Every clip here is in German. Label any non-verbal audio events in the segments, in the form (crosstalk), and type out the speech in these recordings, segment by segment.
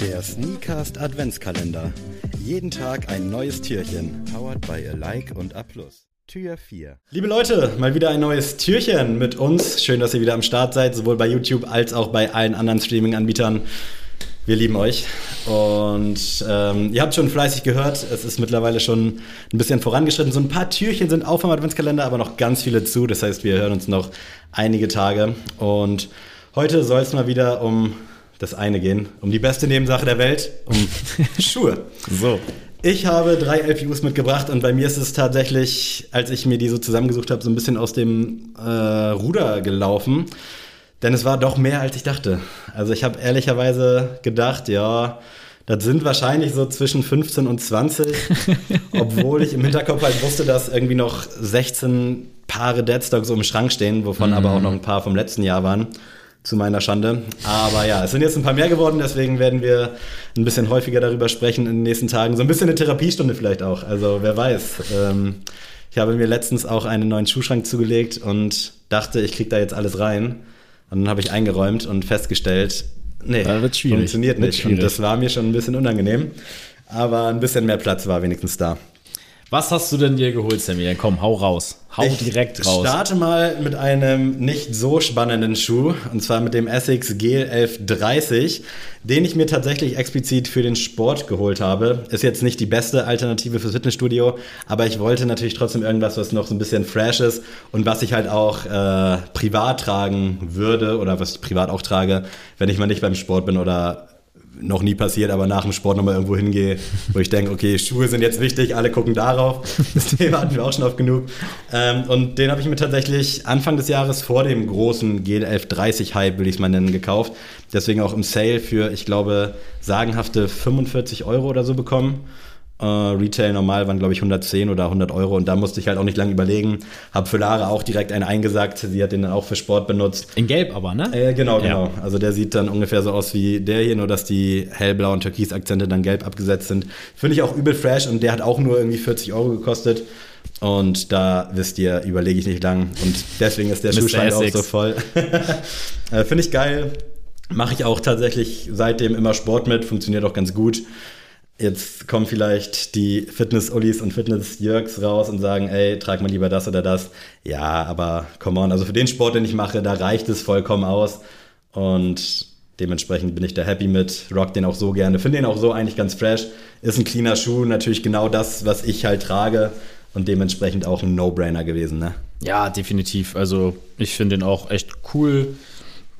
Der Sneakast Adventskalender. Jeden Tag ein neues Türchen. Powered by Alike und A+. Tür 4. Liebe Leute, mal wieder ein neues Türchen mit uns. Schön, dass ihr wieder am Start seid, sowohl bei YouTube als auch bei allen anderen Streaming-Anbietern. Wir lieben euch. Und ähm, ihr habt schon fleißig gehört, es ist mittlerweile schon ein bisschen vorangeschritten. So ein paar Türchen sind auf dem Adventskalender, aber noch ganz viele zu. Das heißt, wir hören uns noch einige Tage. Und heute soll es mal wieder um das eine gehen, um die beste Nebensache der Welt, um (laughs) Schuhe. So. Ich habe drei LPUs mitgebracht und bei mir ist es tatsächlich, als ich mir die so zusammengesucht habe, so ein bisschen aus dem äh, Ruder gelaufen. Denn es war doch mehr, als ich dachte. Also ich habe ehrlicherweise gedacht, ja, das sind wahrscheinlich so zwischen 15 und 20, (laughs) obwohl ich im Hinterkopf halt wusste, dass irgendwie noch 16 Paare Deadstocks so im Schrank stehen, wovon mhm. aber auch noch ein paar vom letzten Jahr waren zu meiner Schande. Aber ja, es sind jetzt ein paar mehr geworden, deswegen werden wir ein bisschen häufiger darüber sprechen in den nächsten Tagen. So ein bisschen eine Therapiestunde vielleicht auch. Also wer weiß. Ähm, ich habe mir letztens auch einen neuen Schuhschrank zugelegt und dachte, ich kriege da jetzt alles rein. Und dann habe ich eingeräumt und festgestellt, nee, funktioniert nicht. Und das war mir schon ein bisschen unangenehm. Aber ein bisschen mehr Platz war wenigstens da. Was hast du denn dir geholt, Sammy? Komm, hau raus. Hau ich direkt raus. Ich starte mal mit einem nicht so spannenden Schuh, und zwar mit dem Essex GL1130, den ich mir tatsächlich explizit für den Sport geholt habe. Ist jetzt nicht die beste Alternative fürs Fitnessstudio, aber ich wollte natürlich trotzdem irgendwas, was noch so ein bisschen fresh ist und was ich halt auch äh, privat tragen würde oder was ich privat auch trage, wenn ich mal nicht beim Sport bin oder noch nie passiert, aber nach dem Sport nochmal irgendwo hingehe, wo ich denke, okay, Schuhe sind jetzt wichtig, alle gucken darauf. (laughs) Das Thema hatten wir auch schon oft genug. Ähm, und den habe ich mir tatsächlich Anfang des Jahres vor dem großen GL1130-Hype, will ich es mal nennen, gekauft. Deswegen auch im Sale für, ich glaube, sagenhafte 45 Euro oder so bekommen. Äh, Retail normal waren, glaube ich, 110 oder 100 Euro und da musste ich halt auch nicht lange überlegen. Hab für Lara auch direkt einen eingesagt. Sie hat den dann auch für Sport benutzt. In Gelb aber, ne? Äh, genau, genau. Ja. Also der sieht dann ungefähr so aus wie der hier, nur dass die hellblauen Türkis-Akzente dann gelb abgesetzt sind. Finde ich auch übel fresh und der hat auch nur irgendwie 40 Euro gekostet. Und da wisst ihr, überlege ich nicht lang. Und deswegen ist der Schuhschrank auch so voll. (laughs) äh, Finde ich geil. Mache ich auch tatsächlich seitdem immer Sport mit, funktioniert auch ganz gut. Jetzt kommen vielleicht die Fitness-Ullis und Fitness-Jörgs raus und sagen, ey, trag mal lieber das oder das. Ja, aber come on, also für den Sport, den ich mache, da reicht es vollkommen aus. Und dementsprechend bin ich da happy mit, rock den auch so gerne, finde den auch so eigentlich ganz fresh. Ist ein cleaner Schuh, natürlich genau das, was ich halt trage und dementsprechend auch ein No-Brainer gewesen, ne? Ja, definitiv. Also ich finde den auch echt cool.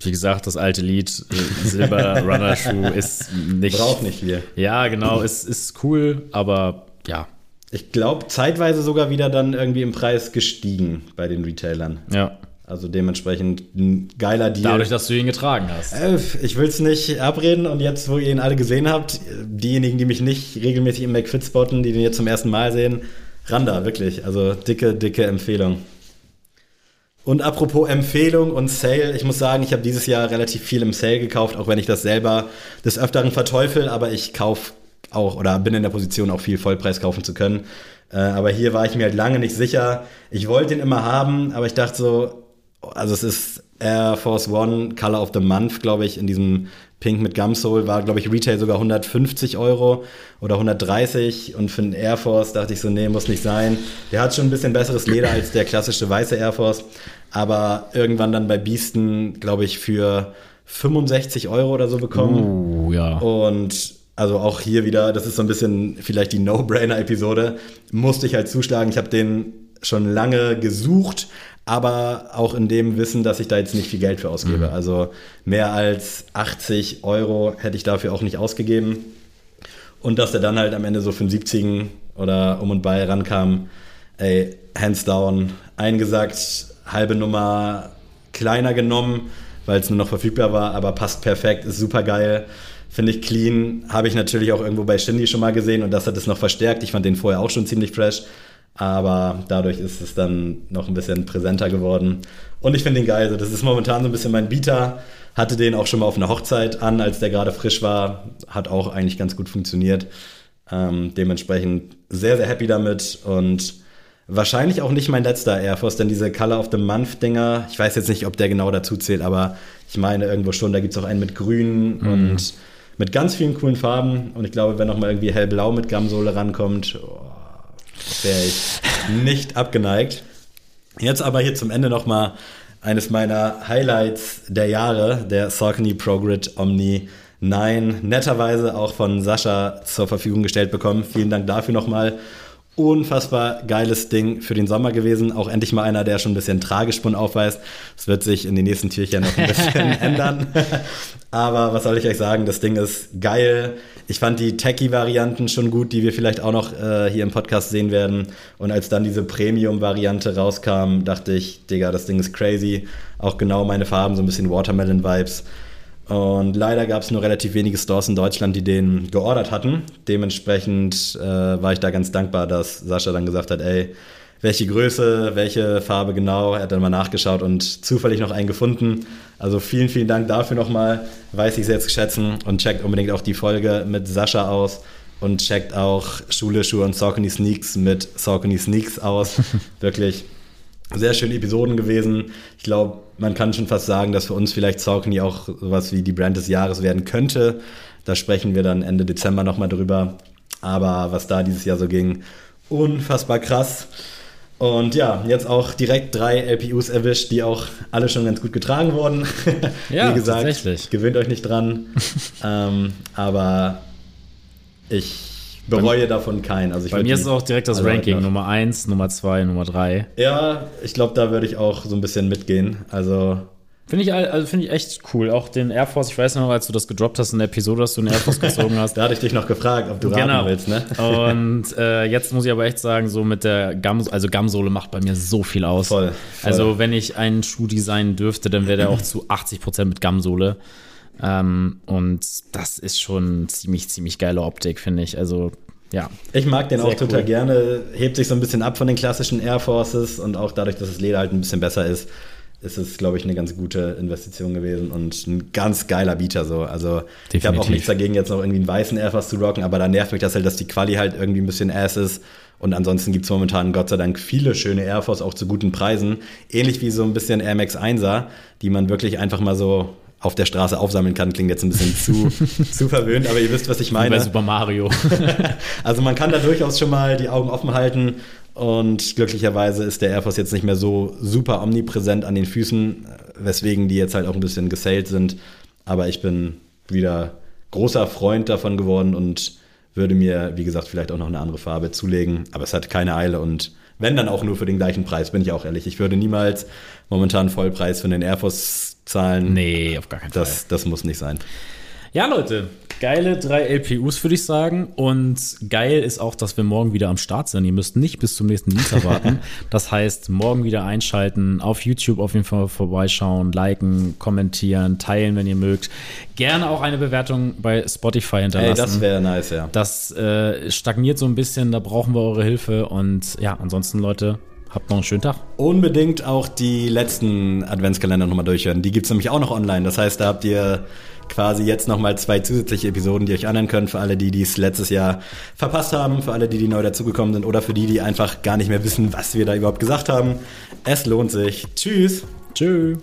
Wie gesagt, das alte Lied äh, Silber (laughs) Runner Schuh ist nicht. Braucht nicht viel. Ja, genau, ist, ist cool, aber ja. Ich glaube, zeitweise sogar wieder dann irgendwie im Preis gestiegen bei den Retailern. Ja. Also dementsprechend ein geiler Deal. Dadurch, dass du ihn getragen hast. Äh, ich will es nicht abreden und jetzt, wo ihr ihn alle gesehen habt, diejenigen, die mich nicht regelmäßig im McFit spotten, die den jetzt zum ersten Mal sehen, Randa, wirklich. Also dicke, dicke Empfehlung. Und apropos Empfehlung und Sale, ich muss sagen, ich habe dieses Jahr relativ viel im Sale gekauft, auch wenn ich das selber des Öfteren verteufel, aber ich kaufe auch oder bin in der Position auch viel Vollpreis kaufen zu können. Äh, aber hier war ich mir halt lange nicht sicher. Ich wollte ihn immer haben, aber ich dachte so, also es ist Air Force One Color of the Month, glaube ich, in diesem Pink mit Gumsole war, glaube ich, Retail sogar 150 Euro oder 130 und für einen Air Force dachte ich so, nee, muss nicht sein. Der hat schon ein bisschen besseres Leder als der klassische weiße Air Force, aber irgendwann dann bei Beasten, glaube ich, für 65 Euro oder so bekommen. Uh, ja. Und also auch hier wieder, das ist so ein bisschen vielleicht die No-Brainer-Episode, musste ich halt zuschlagen. Ich habe den schon lange gesucht, aber auch in dem Wissen, dass ich da jetzt nicht viel Geld für ausgebe. Mhm. Also mehr als 80 Euro hätte ich dafür auch nicht ausgegeben. Und dass der dann halt am Ende so 75 oder um und bei rankam, ey, hands down, eingesagt, halbe Nummer kleiner genommen, weil es nur noch verfügbar war, aber passt perfekt, ist super geil. Finde ich clean, habe ich natürlich auch irgendwo bei Shindy schon mal gesehen und das hat es noch verstärkt. Ich fand den vorher auch schon ziemlich fresh aber dadurch ist es dann noch ein bisschen präsenter geworden. Und ich finde ihn geil. Also das ist momentan so ein bisschen mein Bieter. Hatte den auch schon mal auf einer Hochzeit an, als der gerade frisch war. Hat auch eigentlich ganz gut funktioniert. Ähm, dementsprechend sehr, sehr happy damit und wahrscheinlich auch nicht mein letzter Air Force, denn diese Color of the Month Dinger, ich weiß jetzt nicht, ob der genau dazu zählt, aber ich meine irgendwo schon, da gibt es auch einen mit grün mhm. und mit ganz vielen coolen Farben. Und ich glaube, wenn nochmal irgendwie hellblau mit Gamsole rankommt, oh, wäre ich nicht abgeneigt. Jetzt aber hier zum Ende nochmal eines meiner Highlights der Jahre, der Saucony ProGrid Omni 9, netterweise auch von Sascha zur Verfügung gestellt bekommen. Vielen Dank dafür nochmal unfassbar geiles Ding für den Sommer gewesen. Auch endlich mal einer, der schon ein bisschen Tragespunn aufweist. Es wird sich in den nächsten Türchen noch ein bisschen (laughs) ändern. Aber was soll ich euch sagen? Das Ding ist geil. Ich fand die Techie-Varianten schon gut, die wir vielleicht auch noch äh, hier im Podcast sehen werden. Und als dann diese Premium-Variante rauskam, dachte ich, Digga, das Ding ist crazy. Auch genau meine Farben, so ein bisschen Watermelon-Vibes. Und leider gab es nur relativ wenige Stores in Deutschland, die den geordert hatten. Dementsprechend äh, war ich da ganz dankbar, dass Sascha dann gesagt hat, ey, welche Größe, welche Farbe genau. Er hat dann mal nachgeschaut und zufällig noch einen gefunden. Also vielen, vielen Dank dafür nochmal. Weiß ich sehr zu schätzen und checkt unbedingt auch die Folge mit Sascha aus und checkt auch Schule, Schuhe und Saucony Sneaks mit Saucony Sneaks aus. (laughs) Wirklich sehr schöne Episoden gewesen. Ich glaube, man kann schon fast sagen, dass für uns vielleicht Saucony auch sowas wie die Brand des Jahres werden könnte. Da sprechen wir dann Ende Dezember nochmal drüber. Aber was da dieses Jahr so ging, unfassbar krass. Und ja, jetzt auch direkt drei LPUs erwischt, die auch alle schon ganz gut getragen wurden. (laughs) Ja, Wie gesagt, tatsächlich. gewöhnt euch nicht dran. (laughs) ähm, aber ich bereue davon keinen. Also bei mir ist es auch direkt das Ranking. Nummer 1, Nummer 2, Nummer 3. Ja, ich glaube, da würde ich auch so ein bisschen mitgehen. Also. Finde ich, also find ich echt cool. Auch den Air Force, ich weiß noch, als du das gedroppt hast in der Episode, dass du einen Air Force gezogen hast. (laughs) da hatte ich dich noch gefragt, ob du raten genau. willst, ne? Und äh, jetzt muss ich aber echt sagen, so mit der Gam, also Gamsohle macht bei mir so viel aus. Voll, voll. Also wenn ich einen Schuh designen dürfte, dann wäre der auch zu 80% mit Gamsohle. Ähm, und das ist schon ziemlich, ziemlich geile Optik, finde ich. Also ja. Ich mag den auch total cool. gerne. Hebt sich so ein bisschen ab von den klassischen Air Forces und auch dadurch, dass das Leder halt ein bisschen besser ist, ist es, glaube ich, eine ganz gute Investition gewesen und ein ganz geiler Beater so. Also Definitiv. ich habe auch nichts dagegen, jetzt noch irgendwie einen weißen Air Force zu rocken, aber da nervt mich das halt, dass die Quali halt irgendwie ein bisschen ass ist. Und ansonsten gibt es momentan Gott sei Dank viele schöne Air Force auch zu guten Preisen. Ähnlich wie so ein bisschen Air Max 1er, die man wirklich einfach mal so auf der Straße aufsammeln kann, klingt jetzt ein bisschen zu, (laughs) zu verwöhnt, aber ihr wisst, was ich meine. Bei Super Mario. (laughs) also man kann da durchaus schon mal die Augen offen halten und glücklicherweise ist der Air Force jetzt nicht mehr so super omnipräsent an den Füßen, weswegen die jetzt halt auch ein bisschen gesailt sind. Aber ich bin wieder großer Freund davon geworden und würde mir, wie gesagt, vielleicht auch noch eine andere Farbe zulegen. Aber es hat keine Eile und wenn dann auch nur für den gleichen Preis, bin ich auch ehrlich. Ich würde niemals momentan Vollpreis für den Air Force zahlen. Nee, auf gar keinen das, Fall. Das muss nicht sein. Ja, Leute, geile drei LPUs, würde ich sagen. Und geil ist auch, dass wir morgen wieder am Start sind. Ihr müsst nicht bis zum nächsten Dienstag warten. (laughs) Das heißt, morgen wieder einschalten, auf YouTube auf jeden Fall vorbeischauen, liken, kommentieren, teilen, wenn ihr mögt. Gerne auch eine Bewertung bei Spotify hinterlassen. Ey, das wäre nice, ja. Das äh, stagniert so ein bisschen, da brauchen wir eure Hilfe. Und ja, ansonsten, Leute, Habt noch einen schönen Tag. Unbedingt auch die letzten Adventskalender nochmal durchhören. Die gibt es nämlich auch noch online. Das heißt, da habt ihr quasi jetzt nochmal zwei zusätzliche Episoden, die euch anhören können, für alle, die dies letztes Jahr verpasst haben, für alle, die, die neu dazugekommen sind oder für die, die einfach gar nicht mehr wissen, was wir da überhaupt gesagt haben. Es lohnt sich. Tschüss. Tschüss.